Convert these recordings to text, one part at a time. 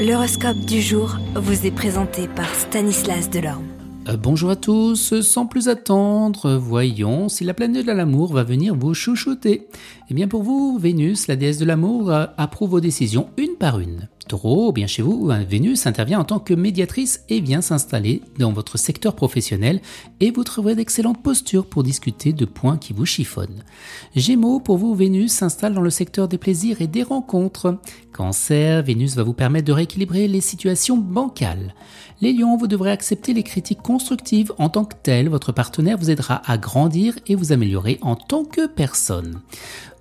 L'horoscope du jour vous est présenté par Stanislas Delorme. Euh, bonjour à tous, sans plus attendre, voyons si la planète de l'amour va venir vous chouchouter. Eh bien pour vous, Vénus, la déesse de l'amour, euh, approuve vos décisions une par une. Taureau, bien chez vous, Vénus intervient en tant que médiatrice et vient s'installer dans votre secteur professionnel et vous trouverez d'excellentes postures pour discuter de points qui vous chiffonnent. Gémeaux, pour vous, Vénus s'installe dans le secteur des plaisirs et des rencontres. Cancer, Vénus va vous permettre de rééquilibrer les situations bancales. Les lions, vous devrez accepter les critiques constructives en tant que telles. Votre partenaire vous aidera à grandir et vous améliorer en tant que personne.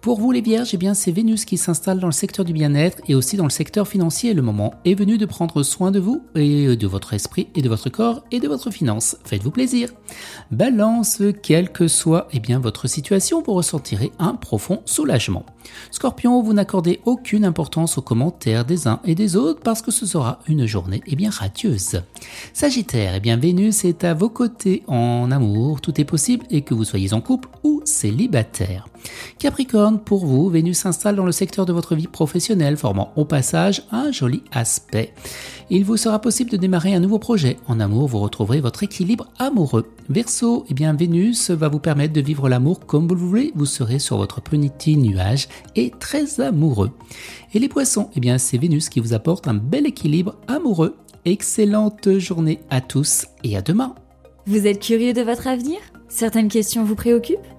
Pour vous les vierges, eh bien c'est Vénus qui s'installe dans le secteur du bien-être et aussi dans le secteur financier. Le moment est venu de prendre soin de vous et de votre esprit et de votre corps et de votre finance. Faites-vous plaisir. Balance, quelle que soit eh bien votre situation, vous ressentirez un profond soulagement. Scorpion, vous n'accordez aucune importance aux commentaires des uns et des autres parce que ce sera une journée eh bien radieuse. Sagittaire, eh bien Vénus est à vos côtés en amour, tout est possible et que vous soyez en couple ou célibataire. Capricorne, pour vous, Vénus s'installe dans le secteur de votre vie professionnelle, formant au passage un joli aspect. Il vous sera possible de démarrer un nouveau projet. En amour, vous retrouverez votre équilibre amoureux. Verseau, eh bien Vénus va vous permettre de vivre l'amour comme vous le voulez. Vous serez sur votre petit nuage et très amoureux. Et les poissons, eh bien c'est Vénus qui vous apporte un bel équilibre amoureux. Excellente journée à tous et à demain. Vous êtes curieux de votre avenir? Certaines questions vous préoccupent?